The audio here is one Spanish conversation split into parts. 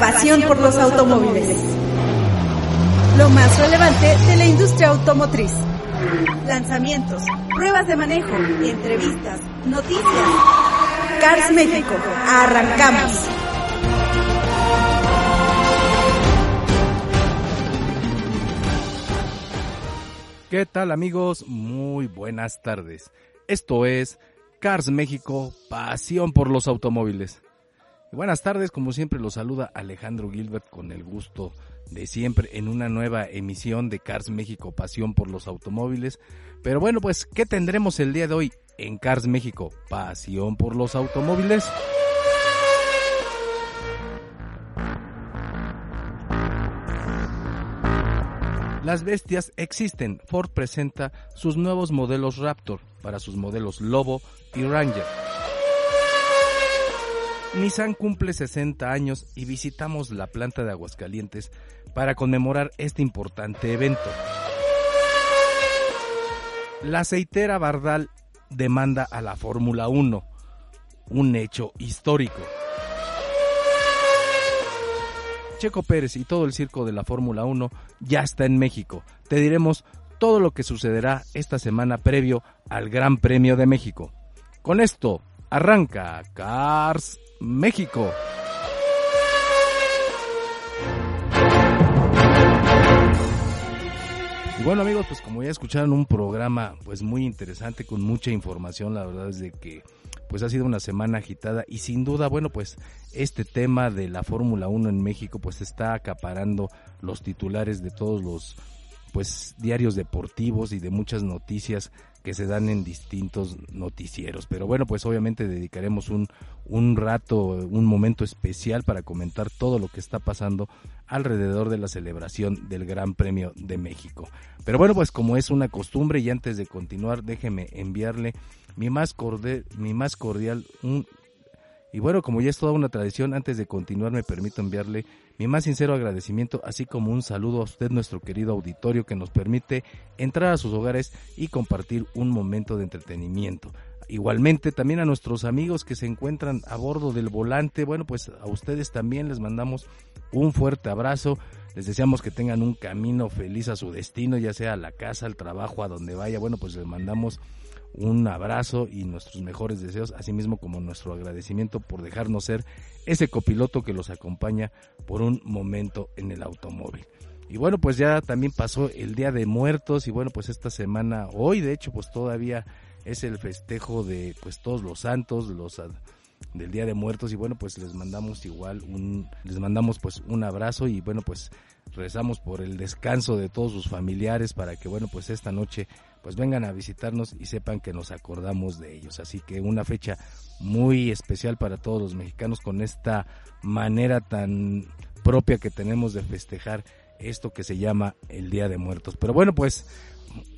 Pasión por los automóviles. Lo más relevante de la industria automotriz. Lanzamientos, pruebas de manejo, entrevistas, noticias. Cars México, arrancamos. ¿Qué tal amigos? Muy buenas tardes. Esto es Cars México, pasión por los automóviles. Buenas tardes, como siempre los saluda Alejandro Gilbert con el gusto de siempre en una nueva emisión de Cars México, pasión por los automóviles. Pero bueno, pues, ¿qué tendremos el día de hoy en Cars México, pasión por los automóviles? Las bestias existen. Ford presenta sus nuevos modelos Raptor para sus modelos Lobo y Ranger. Nissan cumple 60 años y visitamos la planta de Aguascalientes para conmemorar este importante evento. La aceitera Bardal demanda a la Fórmula 1, un hecho histórico. Checo Pérez y todo el circo de la Fórmula 1 ya está en México. Te diremos todo lo que sucederá esta semana previo al Gran Premio de México. Con esto, arranca Cars México. Y bueno amigos, pues como ya escucharon un programa pues muy interesante con mucha información, la verdad es de que pues ha sido una semana agitada y sin duda, bueno, pues este tema de la Fórmula 1 en México pues está acaparando los titulares de todos los pues diarios deportivos y de muchas noticias que se dan en distintos noticieros. Pero bueno, pues obviamente dedicaremos un, un rato, un momento especial para comentar todo lo que está pasando alrededor de la celebración del Gran Premio de México. Pero bueno, pues como es una costumbre y antes de continuar, déjeme enviarle mi más cordial, mi más cordial un, y bueno, como ya es toda una tradición, antes de continuar me permito enviarle mi más sincero agradecimiento, así como un saludo a usted, nuestro querido auditorio, que nos permite entrar a sus hogares y compartir un momento de entretenimiento. Igualmente también a nuestros amigos que se encuentran a bordo del volante, bueno, pues a ustedes también les mandamos un fuerte abrazo. Les deseamos que tengan un camino feliz a su destino, ya sea a la casa, al trabajo, a donde vaya. Bueno, pues les mandamos un abrazo y nuestros mejores deseos, así mismo como nuestro agradecimiento por dejarnos ser ese copiloto que los acompaña por un momento en el automóvil. Y bueno, pues ya también pasó el Día de Muertos y bueno, pues esta semana, hoy de hecho, pues todavía es el festejo de pues todos los santos, los del Día de Muertos y bueno, pues les mandamos igual un les mandamos pues un abrazo y bueno, pues rezamos por el descanso de todos sus familiares para que bueno, pues esta noche pues vengan a visitarnos y sepan que nos acordamos de ellos. Así que una fecha muy especial para todos los mexicanos con esta manera tan propia que tenemos de festejar esto que se llama el Día de Muertos. Pero bueno, pues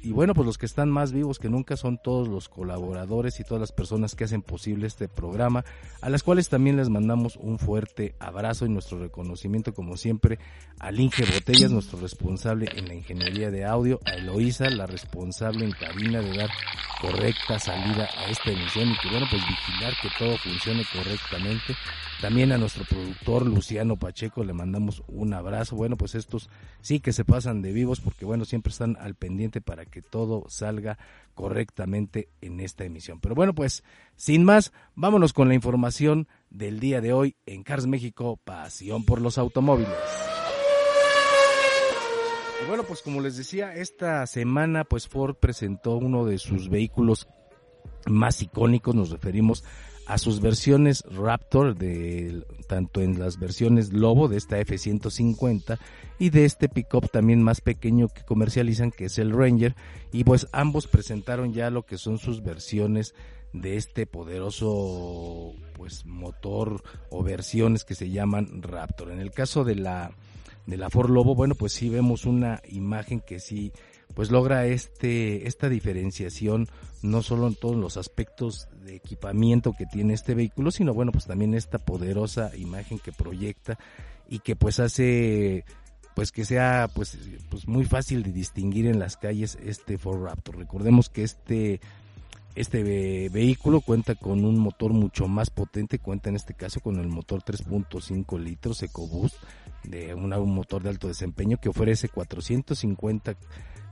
y bueno, pues los que están más vivos que nunca son todos los colaboradores y todas las personas que hacen posible este programa, a las cuales también les mandamos un fuerte abrazo y nuestro reconocimiento como siempre al Inge Botellas, nuestro responsable en la ingeniería de audio, a Eloísa, la responsable en cabina de dar correcta salida a esta emisión y que bueno, pues vigilar que todo funcione correctamente también a nuestro productor Luciano Pacheco le mandamos un abrazo. Bueno, pues estos sí que se pasan de vivos porque bueno, siempre están al pendiente para que todo salga correctamente en esta emisión. Pero bueno, pues sin más, vámonos con la información del día de hoy en Cars México, pasión por los automóviles. Y bueno, pues como les decía, esta semana pues Ford presentó uno de sus vehículos más icónicos, nos referimos a sus versiones Raptor, de, tanto en las versiones Lobo de esta F-150 y de este pickup también más pequeño que comercializan, que es el Ranger. Y pues ambos presentaron ya lo que son sus versiones de este poderoso pues motor o versiones que se llaman Raptor. En el caso de la de la Ford Lobo, bueno, pues sí vemos una imagen que sí pues logra este esta diferenciación no solo en todos los aspectos de equipamiento que tiene este vehículo, sino bueno, pues también esta poderosa imagen que proyecta y que pues hace pues que sea pues, pues muy fácil de distinguir en las calles este Ford Raptor. Recordemos que este este vehículo cuenta con un motor mucho más potente, cuenta en este caso con el motor 3.5 litros EcoBoost de un motor de alto desempeño que ofrece 450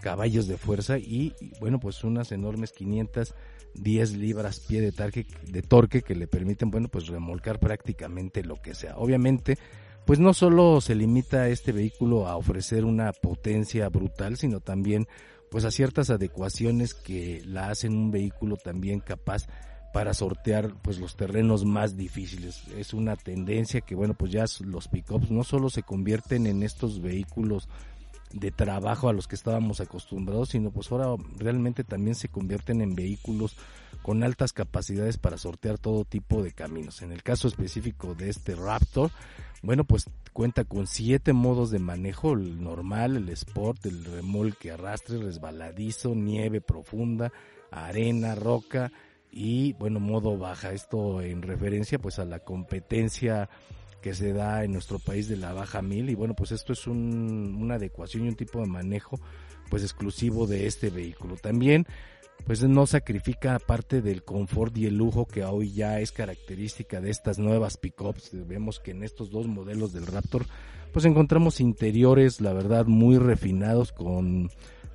caballos de fuerza y, bueno pues unas enormes 510 libras pie de, tarque, de torque que le permiten bueno pues remolcar prácticamente lo que sea. Obviamente pues no solo se limita este vehículo a ofrecer una potencia brutal, sino también pues a ciertas adecuaciones que la hacen un vehículo también capaz para sortear pues los terrenos más difíciles. Es una tendencia que bueno, pues ya los pickups no solo se convierten en estos vehículos de trabajo a los que estábamos acostumbrados, sino pues ahora realmente también se convierten en vehículos con altas capacidades para sortear todo tipo de caminos. En el caso específico de este Raptor, bueno, pues cuenta con siete modos de manejo, el normal, el sport, el remolque, arrastre, resbaladizo, nieve profunda, arena, roca y bueno, modo baja. Esto en referencia pues a la competencia que se da en nuestro país de la baja mil y bueno pues esto es un, una adecuación y un tipo de manejo pues exclusivo de este vehículo también pues no sacrifica parte del confort y el lujo que hoy ya es característica de estas nuevas pickups. Vemos que en estos dos modelos del Raptor pues encontramos interiores, la verdad, muy refinados con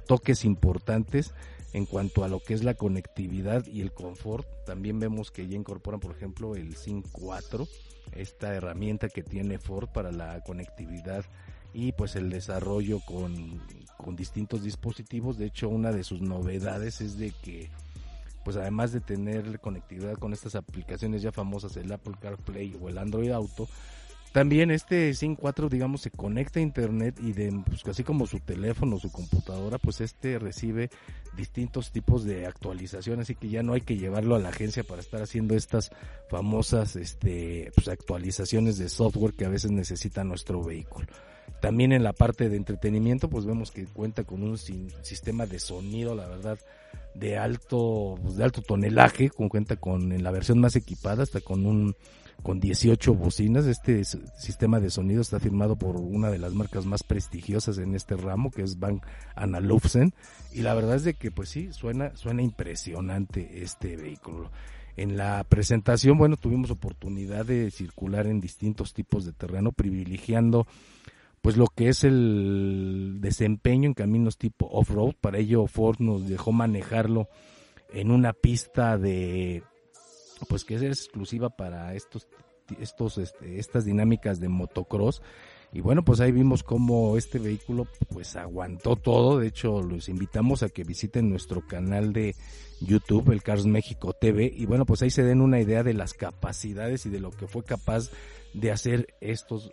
toques importantes en cuanto a lo que es la conectividad y el confort. También vemos que ya incorporan, por ejemplo, el SYNC 4, esta herramienta que tiene Ford para la conectividad y pues el desarrollo con, con distintos dispositivos. De hecho, una de sus novedades es de que pues además de tener conectividad con estas aplicaciones ya famosas, el Apple CarPlay o el Android Auto, también este SYNC 4, digamos, se conecta a internet y de, pues, así como su teléfono, su computadora, pues este recibe distintos tipos de actualización, así que ya no hay que llevarlo a la agencia para estar haciendo estas famosas, este, pues, actualizaciones de software que a veces necesita nuestro vehículo. También en la parte de entretenimiento, pues vemos que cuenta con un sistema de sonido, la verdad, de alto, pues de alto tonelaje, con cuenta con en la versión más equipada, hasta con un con 18 bocinas. Este sistema de sonido está firmado por una de las marcas más prestigiosas en este ramo, que es Van Analufsen, y la verdad es de que pues sí, suena suena impresionante este vehículo. En la presentación, bueno, tuvimos oportunidad de circular en distintos tipos de terreno, privilegiando pues lo que es el desempeño en caminos tipo off-road. Para ello Ford nos dejó manejarlo en una pista de pues que es exclusiva para estos estos este, estas dinámicas de motocross. Y bueno pues ahí vimos cómo este vehículo pues aguantó todo. De hecho los invitamos a que visiten nuestro canal de YouTube el Cars México TV y bueno pues ahí se den una idea de las capacidades y de lo que fue capaz de hacer estos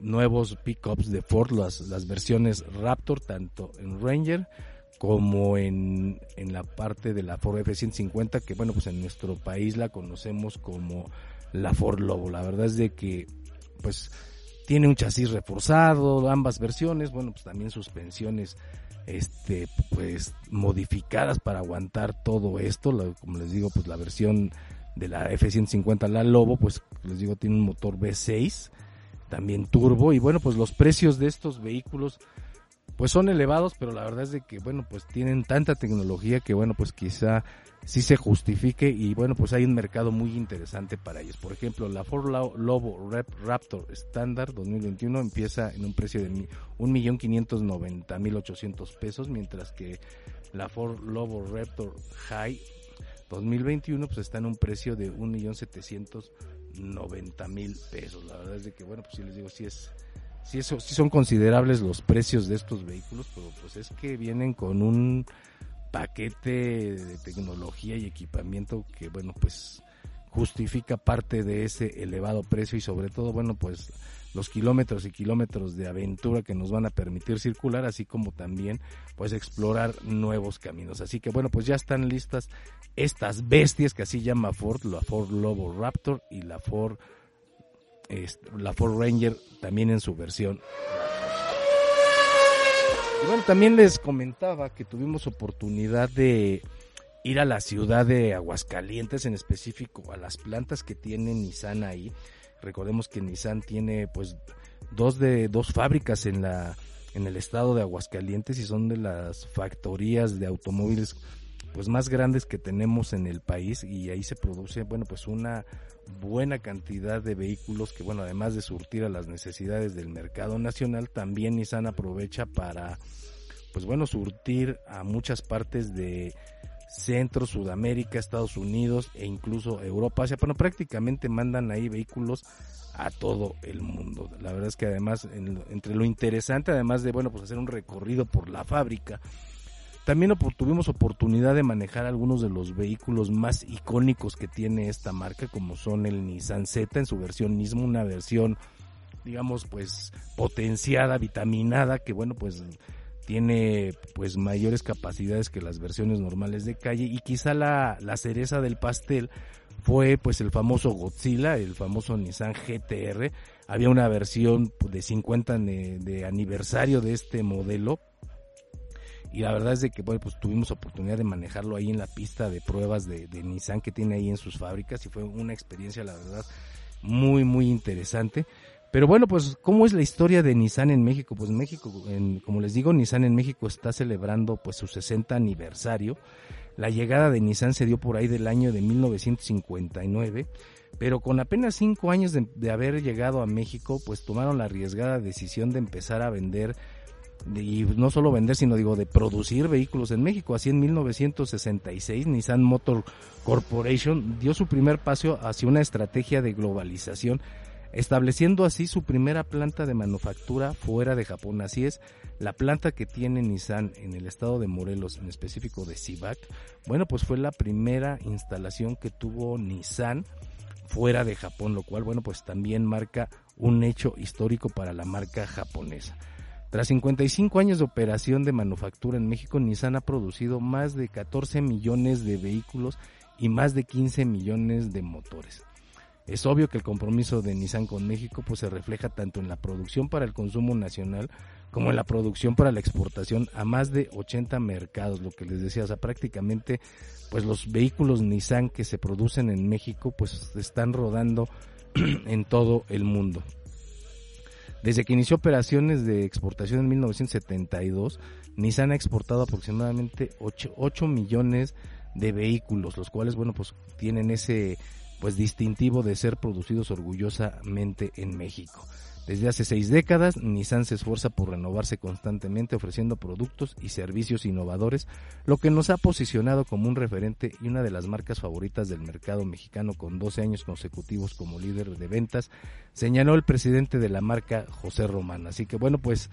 nuevos pickups de Ford, las, las versiones Raptor, tanto en Ranger como en, en la parte de la Ford F-150, que bueno, pues en nuestro país la conocemos como la Ford Lobo. La verdad es de que, pues, tiene un chasis reforzado, ambas versiones, bueno, pues también suspensiones, este, pues, modificadas para aguantar todo esto, como les digo, pues la versión de la F-150, la Lobo, pues, les digo, tiene un motor V6, también turbo y bueno pues los precios de estos vehículos pues son elevados pero la verdad es de que bueno pues tienen tanta tecnología que bueno pues quizá sí se justifique y bueno pues hay un mercado muy interesante para ellos por ejemplo la Ford Lobo Raptor Standard 2021 empieza en un precio de un millón quinientos noventa mil ochocientos pesos mientras que la Ford Lobo Raptor High 2021 pues está en un precio de un millón setecientos 90 mil pesos. La verdad es de que, bueno, pues sí les digo, sí es, sí, eso, sí son considerables los precios de estos vehículos, pero pues es que vienen con un paquete de tecnología y equipamiento que, bueno, pues justifica parte de ese elevado precio y sobre todo, bueno, pues los kilómetros y kilómetros de aventura que nos van a permitir circular, así como también pues explorar nuevos caminos. Así que bueno, pues ya están listas estas bestias que así llama Ford, la Ford Lobo Raptor y la Ford la Ford Ranger también en su versión. Y bueno, también les comentaba que tuvimos oportunidad de ir a la ciudad de Aguascalientes, en específico a las plantas que tiene Nissan ahí. Recordemos que Nissan tiene pues dos de dos fábricas en la en el estado de Aguascalientes y son de las factorías de automóviles pues más grandes que tenemos en el país y ahí se produce bueno pues una buena cantidad de vehículos que bueno además de surtir a las necesidades del mercado nacional también Nissan aprovecha para pues bueno surtir a muchas partes de Centro, Sudamérica, Estados Unidos e incluso Europa, Asia, bueno, prácticamente mandan ahí vehículos a todo el mundo. La verdad es que además, entre lo interesante, además de, bueno, pues hacer un recorrido por la fábrica, también tuvimos oportunidad de manejar algunos de los vehículos más icónicos que tiene esta marca, como son el Nissan Z en su versión mismo, una versión, digamos, pues potenciada, vitaminada, que bueno, pues tiene pues mayores capacidades que las versiones normales de calle y quizá la, la cereza del pastel fue pues el famoso Godzilla, el famoso Nissan GTR. Había una versión de 50 de, aniversario de este modelo. Y la verdad es de que bueno, pues tuvimos oportunidad de manejarlo ahí en la pista de pruebas de, Nissan que tiene ahí en sus fábricas y fue una experiencia la verdad muy muy interesante. Pero bueno, pues, ¿cómo es la historia de Nissan en México? Pues México, como les digo, Nissan en México está celebrando pues su 60 aniversario. La llegada de Nissan se dio por ahí del año de 1959, pero con apenas cinco años de, de haber llegado a México, pues tomaron la arriesgada decisión de empezar a vender y no solo vender, sino digo de producir vehículos en México. Así en 1966 Nissan Motor Corporation dio su primer paso hacia una estrategia de globalización estableciendo así su primera planta de manufactura fuera de Japón. Así es, la planta que tiene Nissan en el estado de Morelos, en específico de Cibac, bueno, pues fue la primera instalación que tuvo Nissan fuera de Japón, lo cual, bueno, pues también marca un hecho histórico para la marca japonesa. Tras 55 años de operación de manufactura en México, Nissan ha producido más de 14 millones de vehículos y más de 15 millones de motores. Es obvio que el compromiso de Nissan con México pues se refleja tanto en la producción para el consumo nacional como en la producción para la exportación a más de 80 mercados, lo que les decía, o sea, prácticamente pues los vehículos Nissan que se producen en México pues están rodando en todo el mundo. Desde que inició operaciones de exportación en 1972, Nissan ha exportado aproximadamente 8, 8 millones de vehículos, los cuales, bueno, pues tienen ese pues distintivo de ser producidos orgullosamente en México. Desde hace seis décadas, Nissan se esfuerza por renovarse constantemente ofreciendo productos y servicios innovadores, lo que nos ha posicionado como un referente y una de las marcas favoritas del mercado mexicano con 12 años consecutivos como líder de ventas, señaló el presidente de la marca José Román. Así que bueno, pues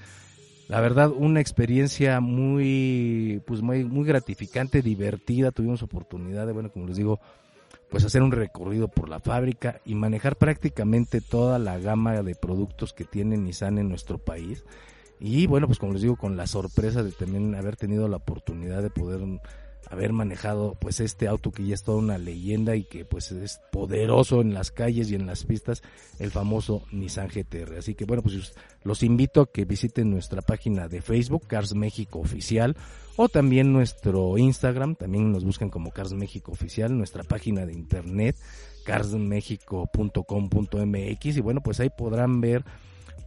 la verdad una experiencia muy pues muy, muy gratificante, divertida, tuvimos oportunidad de bueno, como les digo, pues hacer un recorrido por la fábrica y manejar prácticamente toda la gama de productos que tiene Nissan en nuestro país. Y bueno, pues como les digo, con la sorpresa de también haber tenido la oportunidad de poder haber manejado pues este auto que ya es toda una leyenda y que pues es poderoso en las calles y en las pistas, el famoso Nissan GTR. Así que bueno, pues los invito a que visiten nuestra página de Facebook, Cars México Oficial, o también nuestro Instagram, también nos buscan como Cars México Oficial, nuestra página de internet, carsmexico.com.mx y bueno, pues ahí podrán ver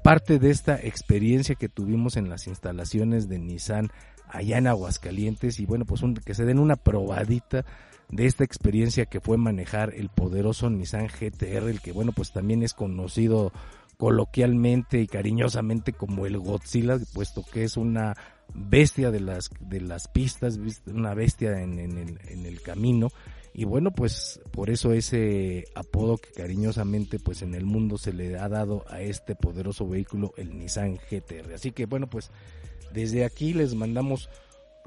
parte de esta experiencia que tuvimos en las instalaciones de Nissan allá en Aguascalientes y bueno, pues que se den una probadita de esta experiencia que fue manejar el poderoso Nissan GTR, el que bueno, pues también es conocido coloquialmente y cariñosamente como el Godzilla, puesto que es una bestia de las, de las pistas, una bestia en, el, en el camino. Y bueno, pues por eso ese apodo que cariñosamente pues en el mundo se le ha dado a este poderoso vehículo, el Nissan GTR. Así que bueno, pues desde aquí les mandamos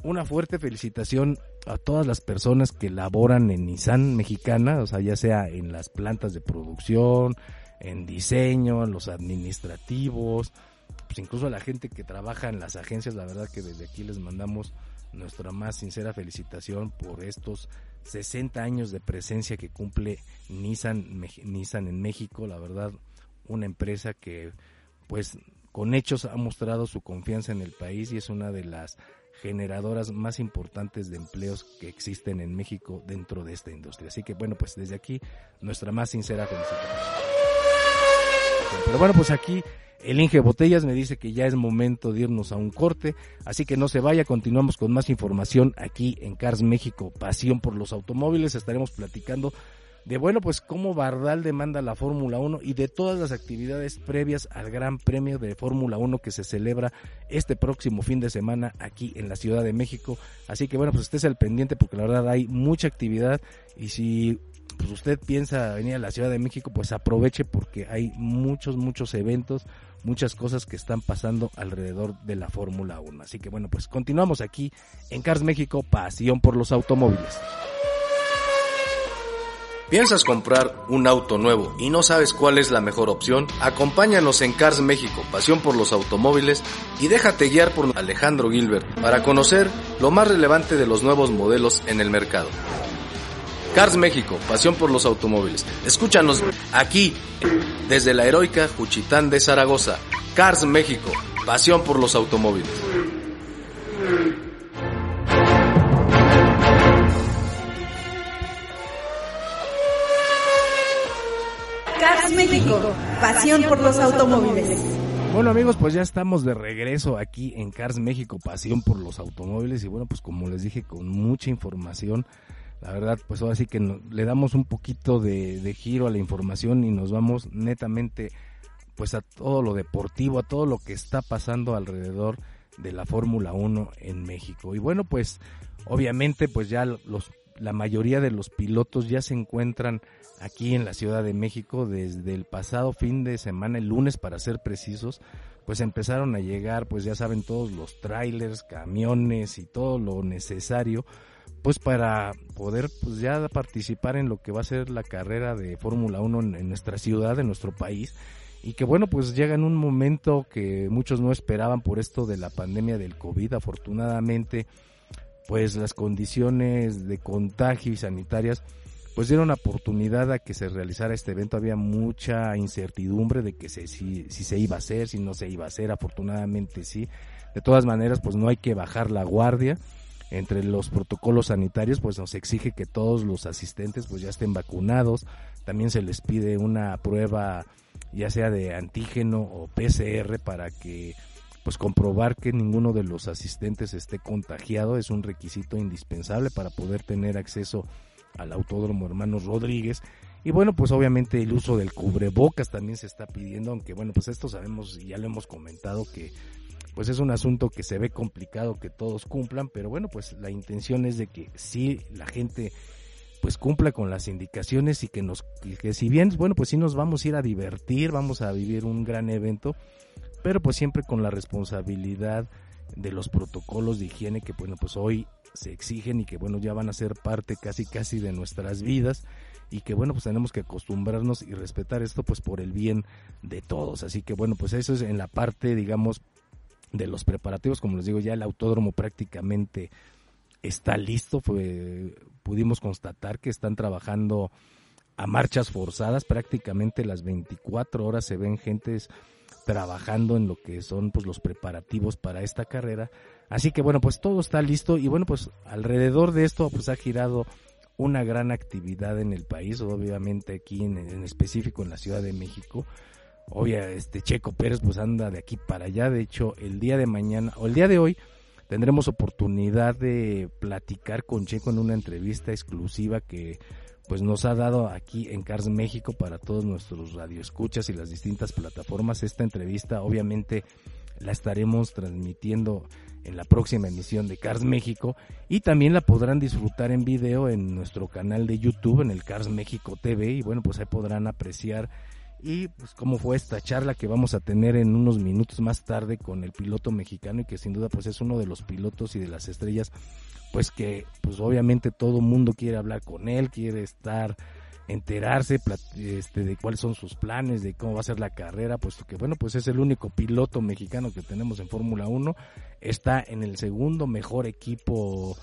una fuerte felicitación a todas las personas que laboran en Nissan mexicana, o sea, ya sea en las plantas de producción, en diseño, en los administrativos, pues incluso a la gente que trabaja en las agencias, la verdad que desde aquí les mandamos nuestra más sincera felicitación por estos 60 años de presencia que cumple Nissan, Nissan en México, la verdad, una empresa que pues con hechos ha mostrado su confianza en el país y es una de las generadoras más importantes de empleos que existen en México dentro de esta industria. Así que bueno, pues desde aquí nuestra más sincera felicitación. Pero bueno, pues aquí el Inge Botellas me dice que ya es momento de irnos a un corte, así que no se vaya, continuamos con más información aquí en Cars México, pasión por los automóviles, estaremos platicando de bueno, pues cómo Bardal demanda la Fórmula 1 y de todas las actividades previas al Gran Premio de Fórmula 1 que se celebra este próximo fin de semana aquí en la Ciudad de México. Así que bueno, pues estés al pendiente porque la verdad hay mucha actividad y si pues usted piensa venir a la Ciudad de México, pues aproveche porque hay muchos, muchos eventos, muchas cosas que están pasando alrededor de la Fórmula 1. Así que bueno, pues continuamos aquí en Cars México, pasión por los automóviles. ¿Piensas comprar un auto nuevo y no sabes cuál es la mejor opción? Acompáñanos en Cars México, pasión por los automóviles, y déjate guiar por Alejandro Gilbert para conocer lo más relevante de los nuevos modelos en el mercado. Cars México, pasión por los automóviles. Escúchanos aquí, desde la heroica Juchitán de Zaragoza. Cars México, pasión por los automóviles. México, pasión por los automóviles. Bueno amigos, pues ya estamos de regreso aquí en Cars México, pasión por los automóviles y bueno, pues como les dije, con mucha información, la verdad, pues ahora sí que le damos un poquito de, giro a la información y nos vamos netamente pues a todo lo deportivo, a todo lo que está pasando alrededor de la Fórmula 1 en México. Y bueno, pues obviamente pues ya los la mayoría de los pilotos ya se encuentran aquí en la Ciudad de México desde el pasado fin de semana, el lunes para ser precisos, pues empezaron a llegar, pues ya saben todos los trailers, camiones y todo lo necesario, pues para poder pues ya participar en lo que va a ser la carrera de Fórmula 1 en, en nuestra ciudad, en nuestro país. Y que bueno, pues llega en un momento que muchos no esperaban por esto de la pandemia del COVID, afortunadamente pues las condiciones de contagio y sanitarias pues dieron oportunidad a que se realizara este evento. Había mucha incertidumbre de que se, si, si se iba a hacer, si no se iba a hacer. Afortunadamente sí. De todas maneras, pues no hay que bajar la guardia. Entre los protocolos sanitarios, pues nos exige que todos los asistentes pues ya estén vacunados. También se les pide una prueba ya sea de antígeno o PCR para que pues comprobar que ninguno de los asistentes esté contagiado es un requisito indispensable para poder tener acceso al Autódromo Hermanos Rodríguez. Y bueno, pues obviamente el uso del cubrebocas también se está pidiendo, aunque bueno, pues esto sabemos y ya lo hemos comentado que pues es un asunto que se ve complicado que todos cumplan, pero bueno, pues la intención es de que sí la gente pues cumpla con las indicaciones y que nos que si bien bueno pues sí nos vamos a ir a divertir vamos a vivir un gran evento pero pues siempre con la responsabilidad de los protocolos de higiene que bueno pues hoy se exigen y que bueno ya van a ser parte casi casi de nuestras vidas y que bueno pues tenemos que acostumbrarnos y respetar esto pues por el bien de todos. Así que bueno pues eso es en la parte digamos de los preparativos. Como les digo ya el autódromo prácticamente está listo. Fue pudimos constatar que están trabajando a marchas forzadas. Prácticamente las 24 horas se ven gentes trabajando en lo que son pues los preparativos para esta carrera. Así que bueno, pues todo está listo y bueno, pues alrededor de esto pues ha girado una gran actividad en el país, obviamente aquí en, específico en la Ciudad de México. Obvia, este Checo Pérez pues anda de aquí para allá, de hecho el día de mañana o el día de hoy tendremos oportunidad de platicar con Checo en una entrevista exclusiva que pues nos ha dado aquí en Cars México para todos nuestros radioescuchas y las distintas plataformas. Esta entrevista obviamente la estaremos transmitiendo en la próxima emisión de Cars México y también la podrán disfrutar en video en nuestro canal de YouTube en el Cars México TV y bueno pues ahí podrán apreciar y pues cómo fue esta charla que vamos a tener en unos minutos más tarde con el piloto mexicano y que sin duda pues es uno de los pilotos y de las estrellas pues que pues obviamente todo mundo quiere hablar con él, quiere estar enterarse este, de cuáles son sus planes, de cómo va a ser la carrera, puesto que bueno, pues es el único piloto mexicano que tenemos en Fórmula 1, está en el segundo mejor equipo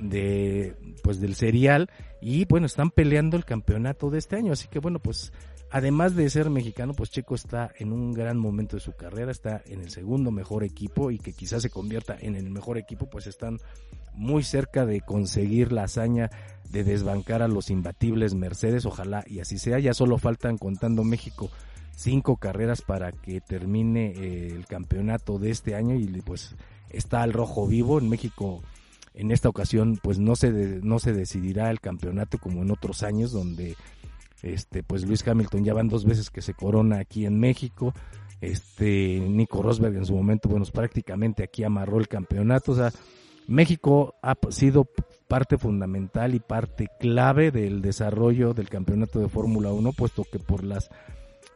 de pues del serial y bueno, están peleando el campeonato de este año, así que bueno, pues además de ser mexicano, pues Checo está en un gran momento de su carrera, está en el segundo mejor equipo y que quizás se convierta en el mejor equipo, pues están muy cerca de conseguir la hazaña de desbancar a los imbatibles Mercedes, ojalá y así sea, ya solo faltan contando México cinco carreras para que termine eh, el campeonato de este año y pues está al rojo vivo. En México en esta ocasión pues no se no se decidirá el campeonato como en otros años donde este, pues Luis Hamilton ya van dos veces que se corona aquí en México. Este, Nico Rosberg en su momento, bueno, prácticamente aquí amarró el campeonato. O sea, México ha sido parte fundamental y parte clave del desarrollo del campeonato de Fórmula 1, puesto que por las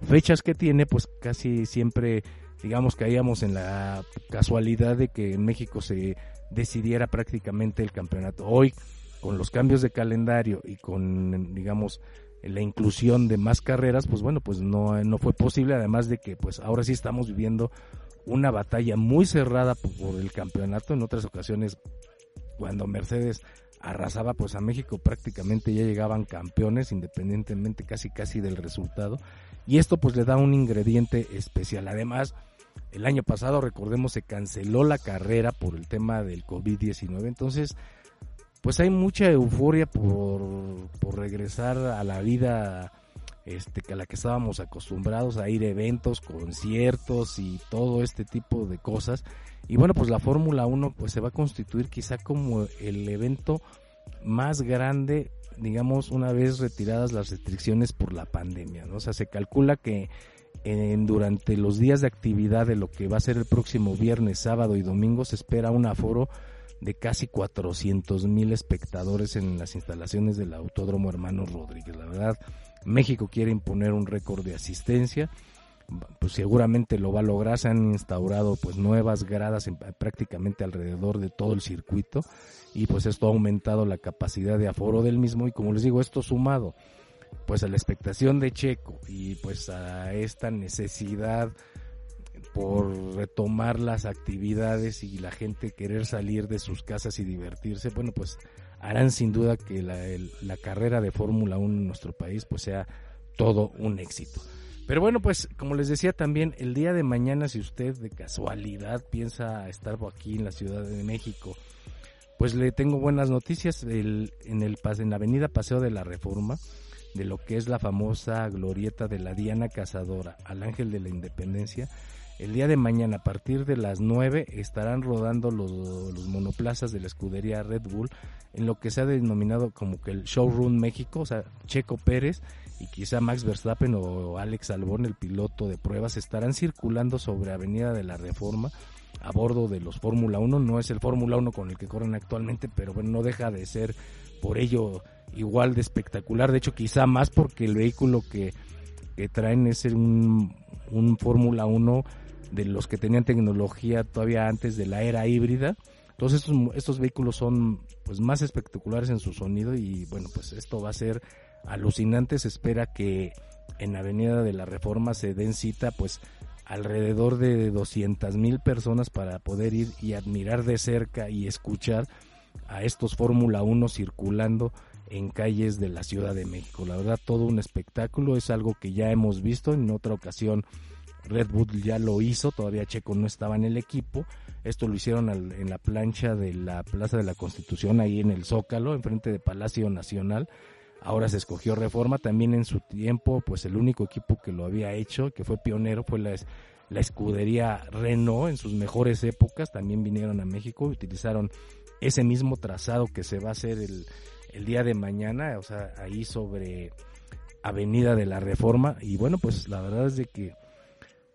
fechas que tiene, pues casi siempre, digamos, caíamos en la casualidad de que en México se decidiera prácticamente el campeonato. Hoy, con los cambios de calendario y con, digamos, la inclusión de más carreras, pues bueno, pues no, no fue posible, además de que pues ahora sí estamos viviendo una batalla muy cerrada por, el campeonato, en otras ocasiones cuando Mercedes arrasaba pues a México prácticamente ya llegaban campeones independientemente casi casi del resultado. Y esto pues le da un ingrediente especial. Además el año pasado recordemos se canceló la carrera por el tema del COVID-19 entonces pues hay mucha euforia por, regresar a la vida este, a la que estábamos acostumbrados a ir eventos, conciertos y todo este tipo de cosas. Y bueno, pues la Fórmula 1 pues se va a constituir quizá como el evento más grande, digamos, una vez retiradas las restricciones por la pandemia, ¿no? O sea, se calcula que en, durante los días de actividad de lo que va a ser el próximo viernes, sábado y domingo se espera un aforo de casi 400 mil espectadores en las instalaciones del Autódromo Hermanos Rodríguez. La verdad, México quiere imponer un récord de asistencia, pues seguramente lo va a lograr. Se han instaurado pues nuevas gradas en, prácticamente alrededor de todo el circuito y pues esto ha aumentado la capacidad de aforo del mismo y como les digo, esto sumado pues a la expectación de Checo y pues a esta necesidad por retomar las actividades y la gente querer salir de sus casas y divertirse, bueno, pues harán sin duda que la, carrera de Fórmula 1 en nuestro país pues sea todo un éxito. Pero bueno, pues como les decía también, el día de mañana, si usted de casualidad piensa estar aquí en la Ciudad de México, pues le tengo buenas noticias. en, el, en la avenida Paseo de la Reforma, de lo que es la famosa glorieta de la Diana Cazadora al Ángel de la Independencia, el día de mañana, a partir de las 9, estarán rodando los, monoplazas de la escudería Red Bull en lo que se ha denominado como que el Showroom México, o sea, Checo Pérez y quizá Max Verstappen o Alex Albón, el piloto de pruebas, estarán circulando sobre Avenida de la Reforma a bordo de los Fórmula 1. No es el Fórmula 1 con el que corren actualmente, pero bueno, no deja de ser por ello igual de espectacular. De hecho, quizá más porque el vehículo que, que traen es un, un Fórmula 1 de los que tenían tecnología todavía antes de la era híbrida. Entonces estos, estos vehículos son pues más espectaculares en su sonido y bueno pues esto va a ser alucinante. Se espera que en Avenida de la Reforma se den cita pues alrededor de 200 mil personas para poder ir y admirar de cerca y escuchar a estos Fórmula 1 circulando en calles de la Ciudad de México. La verdad, todo un espectáculo, es algo que ya hemos visto en otra ocasión Red Bull ya lo hizo, todavía Checo no estaba en el equipo. Esto lo hicieron en la plancha de la Plaza de la Constitución, ahí en el Zócalo, enfrente de Palacio Nacional. Ahora se escogió Reforma, también en su tiempo, pues el único equipo que lo había hecho, que fue pionero, fue la, escudería Renault en sus mejores épocas. También vinieron a México, utilizaron ese mismo trazado que se va a hacer el, el día de mañana, o sea, ahí sobre Avenida de la Reforma. Y bueno, pues la verdad es de que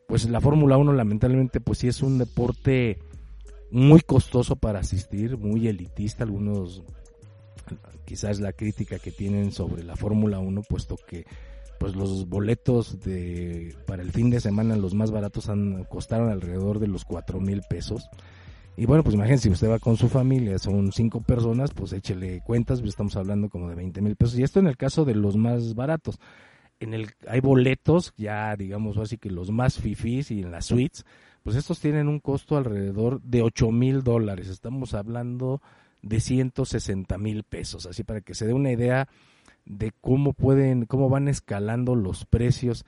pues la Fórmula 1 lamentablemente pues sí es un deporte muy costoso para asistir, muy elitista, algunos quizás la crítica que tienen sobre la Fórmula 1, puesto que pues los boletos de para el fin de semana los más baratos han costaron alrededor de los cuatro mil pesos. Y bueno pues imagínense si usted va con su familia son cinco personas pues échele cuentas estamos hablando como de 20 mil pesos. Y esto en el caso de los más baratos en el hay boletos ya digamos así que los más fifís y en las suites pues estos tienen un costo alrededor de ocho mil dólares. Estamos hablando de 160 mil pesos. Así para que se dé una idea de cómo pueden, cómo van escalando los precios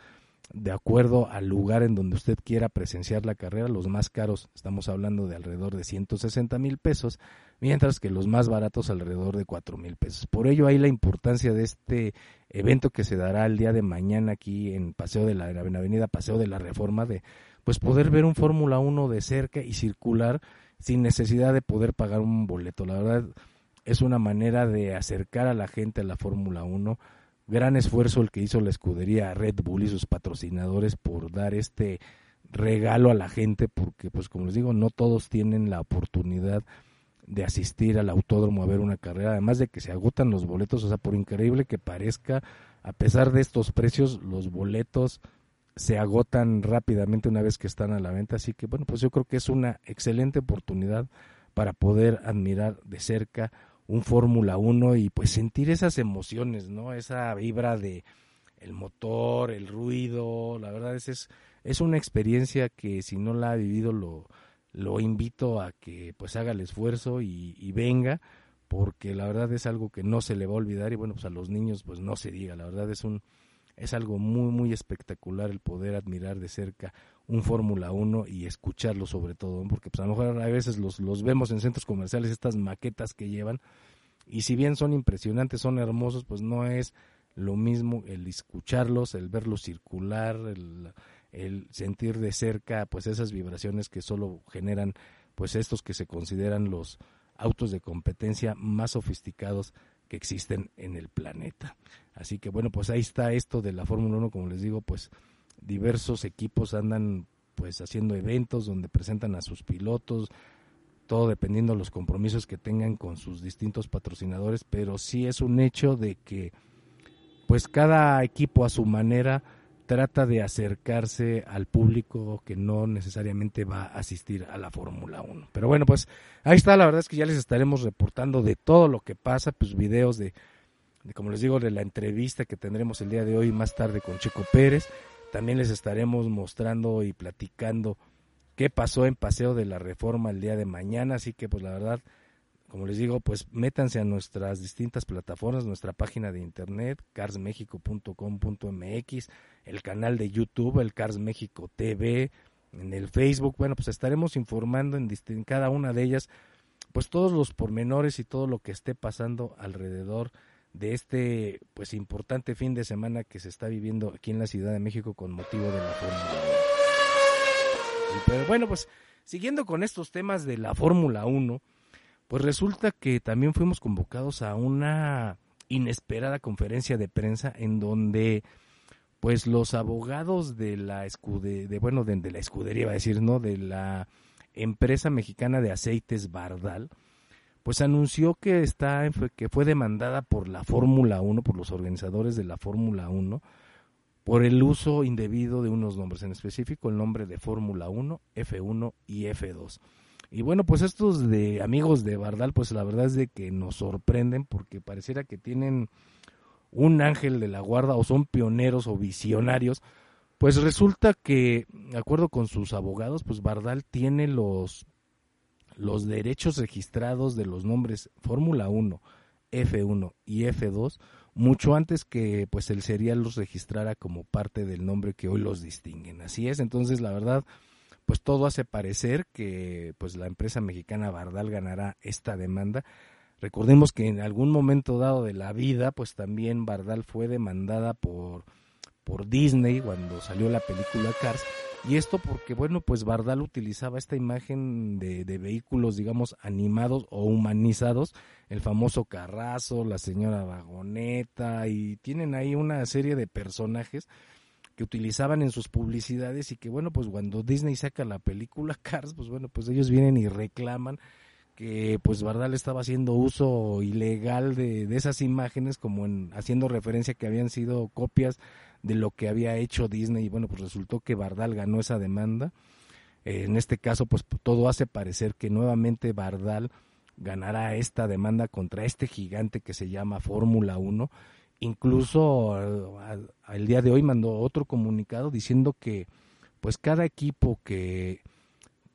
de acuerdo al lugar en donde usted quiera presenciar la carrera. Los más caros estamos hablando de alrededor de 160 mil pesos, mientras que los más baratos alrededor de 4 mil pesos. Por ello hay la importancia de este evento que se dará el día de mañana aquí en Paseo de la, en Avenida Paseo de la Reforma, de pues poder ver un Fórmula 1 de cerca y circular sin necesidad de poder pagar un boleto. La verdad, es una manera de acercar a la gente a la Fórmula 1. Gran esfuerzo el que hizo la escudería Red Bull y sus patrocinadores por dar este regalo a la gente, porque pues como les digo, no todos tienen la oportunidad de asistir al autódromo a ver una carrera, además de que se agotan los boletos, o sea, por increíble que parezca, a pesar de estos precios, los boletos se agotan rápidamente una vez que están a la venta, así que bueno, pues yo creo que es una excelente oportunidad para poder admirar de cerca un Fórmula 1 y pues sentir esas emociones, ¿no? Esa vibra de el motor, el ruido, la verdad es, es, es una experiencia que si no la ha vivido lo, lo invito a que pues haga el esfuerzo y, y, venga, porque la verdad es algo que no se le va a olvidar y bueno, pues a los niños pues no se diga, la verdad es un es algo muy muy espectacular el poder admirar de cerca un Fórmula 1 y escucharlo sobre todo, porque pues a lo mejor a veces los, los vemos en centros comerciales, estas maquetas que llevan, y si bien son impresionantes, son hermosos, pues no es lo mismo el escucharlos, el verlos circular, el, el sentir de cerca pues esas vibraciones que solo generan pues estos que se consideran los autos de competencia más sofisticados que existen en el planeta. Así que bueno, pues ahí está esto de la Fórmula 1, como les digo, pues diversos equipos andan pues haciendo eventos donde presentan a sus pilotos, todo dependiendo de los compromisos que tengan con sus distintos patrocinadores, pero sí es un hecho de que pues cada equipo a su manera trata de acercarse al público que no necesariamente va a asistir a la Fórmula 1. Pero bueno, pues ahí está, la verdad es que ya les estaremos reportando de todo lo que pasa, pues videos de, de como les digo, de la entrevista que tendremos el día de hoy más tarde con Checo Pérez. También les estaremos mostrando y platicando qué pasó en Paseo de la Reforma el día de mañana, así que pues la verdad como les digo, pues métanse a nuestras distintas plataformas, nuestra página de internet, carsmexico.com.mx, el canal de YouTube, el Cars México TV, en el Facebook, bueno, pues estaremos informando en, en cada una de ellas, pues todos los pormenores y todo lo que esté pasando alrededor de este pues importante fin de semana que se está viviendo aquí en la Ciudad de México con motivo de la Fórmula 1. Pero bueno, pues siguiendo con estos temas de la Fórmula 1, pues resulta que también fuimos convocados a una inesperada conferencia de prensa en donde pues los abogados de la escude, de bueno de, la escudería va a decir no de la empresa mexicana de aceites Bardal pues anunció que está que fue demandada por la Fórmula 1 por los organizadores de la Fórmula 1 por el uso indebido de unos nombres en específico el nombre de Fórmula 1 F1 y F2 y bueno, pues estos de amigos de Bardal, pues la verdad es de que nos sorprenden porque pareciera que tienen un ángel de la guarda o son pioneros o visionarios. Pues resulta que, de acuerdo con sus abogados, pues Bardal tiene los, los derechos registrados de los nombres Fórmula 1, F1 y F2 mucho antes que pues el serial los registrara como parte del nombre que hoy los distinguen. Así es, entonces la verdad pues todo hace parecer que pues la empresa mexicana Bardal ganará esta demanda. Recordemos que en algún momento dado de la vida, pues también Bardal fue demandada por, por Disney cuando salió la película Cars. Y esto porque, bueno, pues Bardal utilizaba esta imagen de, de vehículos, digamos, animados o humanizados, el famoso Carrazo, la señora Vagoneta, y tienen ahí una serie de personajes que utilizaban en sus publicidades y que bueno, pues cuando Disney saca la película Cars, pues bueno, pues ellos vienen y reclaman que pues Bardal estaba haciendo uso ilegal de, de esas imágenes como en haciendo referencia que habían sido copias de lo que había hecho Disney y bueno pues resultó que Bardal ganó esa demanda. En este caso pues todo hace parecer que nuevamente Bardal ganará esta demanda contra este gigante que se llama Fórmula 1 incluso al, día de hoy mandó otro comunicado diciendo que pues cada equipo que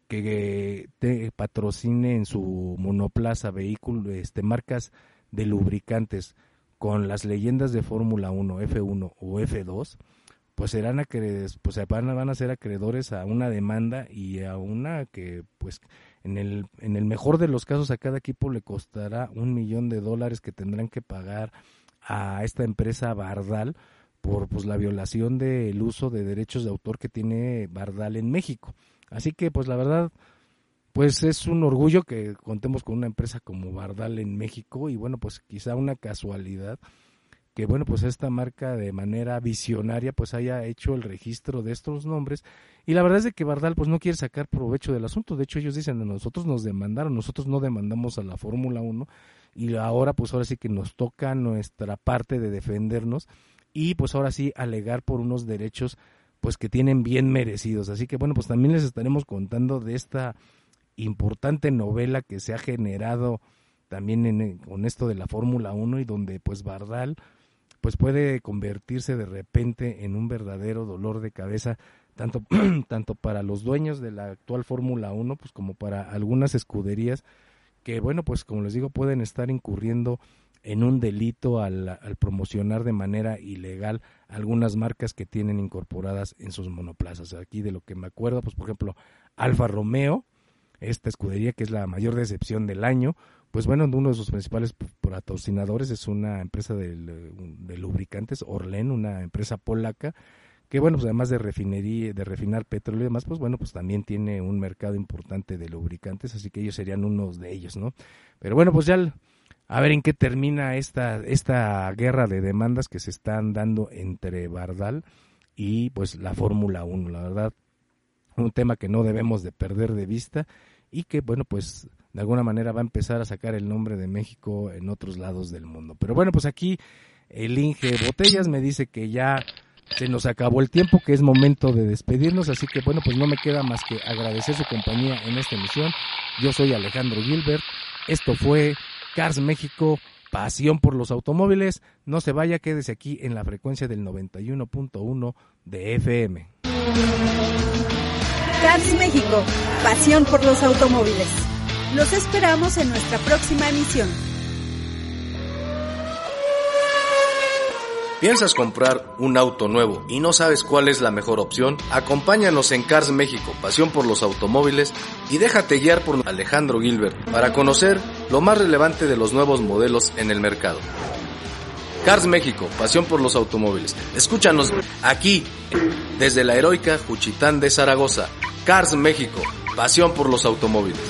que te patrocine en su monoplaza vehículo este marcas de lubricantes con las leyendas de Fórmula 1, F1 o F2, pues serán pues van, van a ser acreedores a una demanda y a una que pues en el en el mejor de los casos a cada equipo le costará un millón de dólares que tendrán que pagar a esta empresa Bardal por pues la violación del uso de derechos de autor que tiene Bardal en México. Así que pues la verdad, pues es un orgullo que contemos con una empresa como Bardal en México y bueno, pues quizá una casualidad que bueno, pues esta marca de manera visionaria pues haya hecho el registro de estos nombres y la verdad es de que Bardal pues no quiere sacar provecho del asunto, de hecho ellos dicen, nosotros nos demandaron, nosotros no demandamos a la Fórmula 1 y ahora pues ahora sí que nos toca nuestra parte de defendernos y pues ahora sí alegar por unos derechos pues que tienen bien merecidos. Así que bueno, pues también les estaremos contando de esta importante novela que se ha generado también en, con esto de la Fórmula 1 y donde pues Bardal pues puede convertirse de repente en un verdadero dolor de cabeza tanto tanto para los dueños de la actual Fórmula 1 pues como para algunas escuderías que bueno pues como les digo pueden estar incurriendo en un delito al, promocionar de manera ilegal algunas marcas que tienen incorporadas en sus monoplazas. Aquí de lo que me acuerdo, pues por ejemplo, Alfa Romeo, esta escudería que es la mayor decepción del año, pues bueno, uno de sus principales patrocinadores es una empresa de, de lubricantes, Orlen, una empresa polaca, que bueno, pues además de refinería, de refinar petróleo y demás, pues bueno, pues también tiene un mercado importante de lubricantes, así que ellos serían unos de ellos, ¿no? Pero bueno, pues ya a ver en qué termina esta, esta guerra de demandas que se están dando entre Bardal y pues la Fórmula 1. La verdad, un tema que no debemos de perder de vista y que bueno pues de alguna manera va a empezar a sacar el nombre de México en otros lados del mundo. Pero bueno, pues aquí el Inge Botellas me dice que ya se nos acabó el tiempo, que es momento de despedirnos, así que bueno, pues no me queda más que agradecer su compañía en esta emisión. Yo soy Alejandro Gilbert, esto fue Cars México, pasión por los automóviles. No se vaya, quédese aquí en la frecuencia del 91.1 de FM. Cars México, pasión por los automóviles. Los esperamos en nuestra próxima emisión. ¿Piensas comprar un auto nuevo y no sabes cuál es la mejor opción? Acompáñanos en Cars México, pasión por los automóviles, y déjate guiar por Alejandro Gilbert para conocer lo más relevante de los nuevos modelos en el mercado. Cars México, pasión por los automóviles. Escúchanos aquí, desde la heroica Juchitán de Zaragoza. Cars México, pasión por los automóviles.